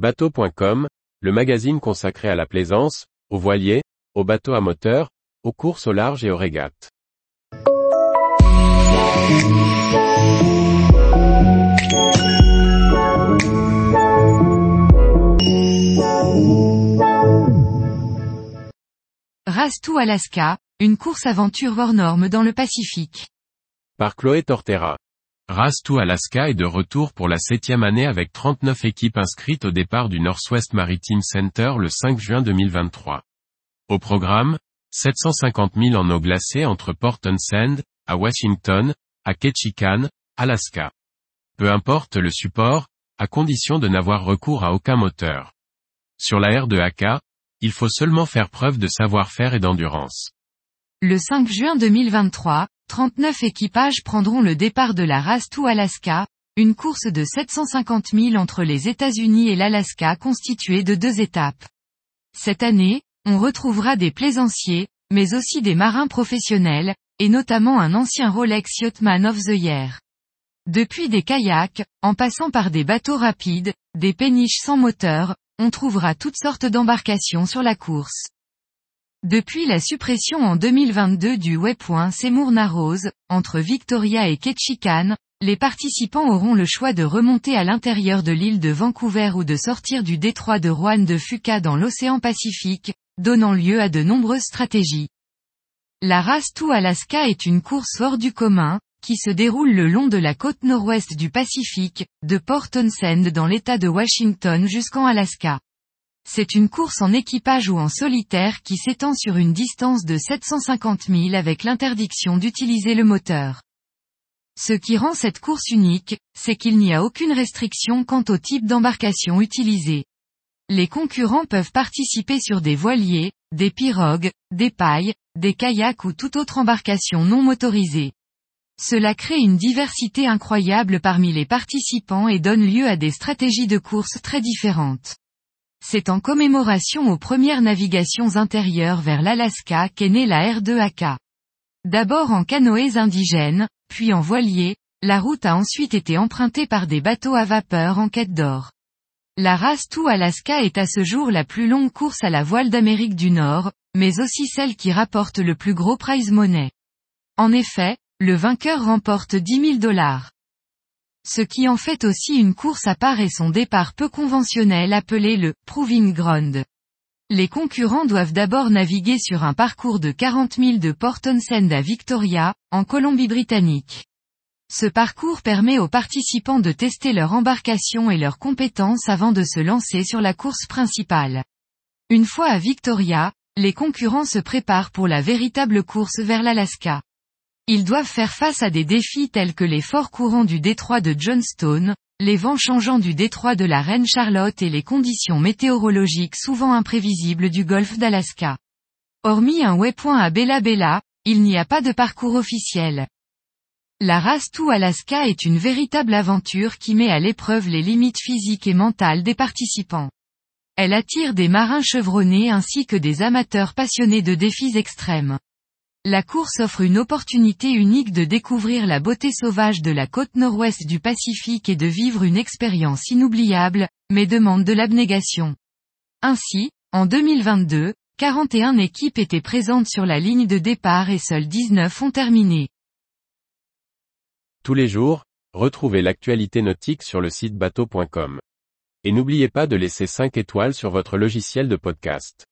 Bateau.com, le magazine consacré à la plaisance, aux voiliers, aux bateaux à moteur, aux courses au large et aux régates. Race to Alaska, une course aventure hors norme dans le Pacifique. Par Chloé Tortera. Race to Alaska est de retour pour la septième année avec 39 équipes inscrites au départ du Northwest Maritime Center le 5 juin 2023. Au programme, 750 000 en eau glacée entre Port Townsend, à Washington, à Ketchikan, Alaska. Peu importe le support, à condition de n'avoir recours à aucun moteur. Sur la R de AK, il faut seulement faire preuve de savoir-faire et d'endurance. Le 5 juin 2023, 39 équipages prendront le départ de la Race to Alaska, une course de 750 000 entre les États-Unis et l'Alaska constituée de deux étapes. Cette année, on retrouvera des plaisanciers, mais aussi des marins professionnels, et notamment un ancien Rolex Yachtman of the Year. Depuis des kayaks, en passant par des bateaux rapides, des péniches sans moteur, on trouvera toutes sortes d'embarcations sur la course. Depuis la suppression en 2022 du waypoint Seymour Narrows, entre Victoria et Ketchikan, les participants auront le choix de remonter à l'intérieur de l'île de Vancouver ou de sortir du détroit de Juan de Fuca dans l'océan Pacifique, donnant lieu à de nombreuses stratégies. La Race to Alaska est une course hors du commun, qui se déroule le long de la côte nord-ouest du Pacifique, de Port Townsend dans l'état de Washington jusqu'en Alaska. C'est une course en équipage ou en solitaire qui s'étend sur une distance de 750 000 avec l'interdiction d'utiliser le moteur. Ce qui rend cette course unique, c'est qu'il n'y a aucune restriction quant au type d'embarcation utilisée. Les concurrents peuvent participer sur des voiliers, des pirogues, des pailles, des kayaks ou toute autre embarcation non motorisée. Cela crée une diversité incroyable parmi les participants et donne lieu à des stratégies de course très différentes. C'est en commémoration aux premières navigations intérieures vers l'Alaska qu'est née la R2AK. D'abord en canoës indigènes, puis en voiliers, la route a ensuite été empruntée par des bateaux à vapeur en quête d'or. La race to Alaska est à ce jour la plus longue course à la voile d'Amérique du Nord, mais aussi celle qui rapporte le plus gros prize money. En effet, le vainqueur remporte 10 000 dollars ce qui en fait aussi une course à part et son départ peu conventionnel appelé le Proving Ground. Les concurrents doivent d'abord naviguer sur un parcours de 40 000 de Port Townsend à Victoria, en Colombie-Britannique. Ce parcours permet aux participants de tester leur embarcation et leurs compétences avant de se lancer sur la course principale. Une fois à Victoria, les concurrents se préparent pour la véritable course vers l'Alaska. Ils doivent faire face à des défis tels que les forts courants du détroit de Johnstone, les vents changeants du détroit de la Reine Charlotte et les conditions météorologiques souvent imprévisibles du golfe d'Alaska. Hormis un waypoint à Bella Bella, il n'y a pas de parcours officiel. La race to Alaska est une véritable aventure qui met à l'épreuve les limites physiques et mentales des participants. Elle attire des marins chevronnés ainsi que des amateurs passionnés de défis extrêmes. La course offre une opportunité unique de découvrir la beauté sauvage de la côte nord-ouest du Pacifique et de vivre une expérience inoubliable, mais demande de l'abnégation. Ainsi, en 2022, 41 équipes étaient présentes sur la ligne de départ et seules 19 ont terminé. Tous les jours, retrouvez l'actualité nautique sur le site bateau.com. Et n'oubliez pas de laisser 5 étoiles sur votre logiciel de podcast.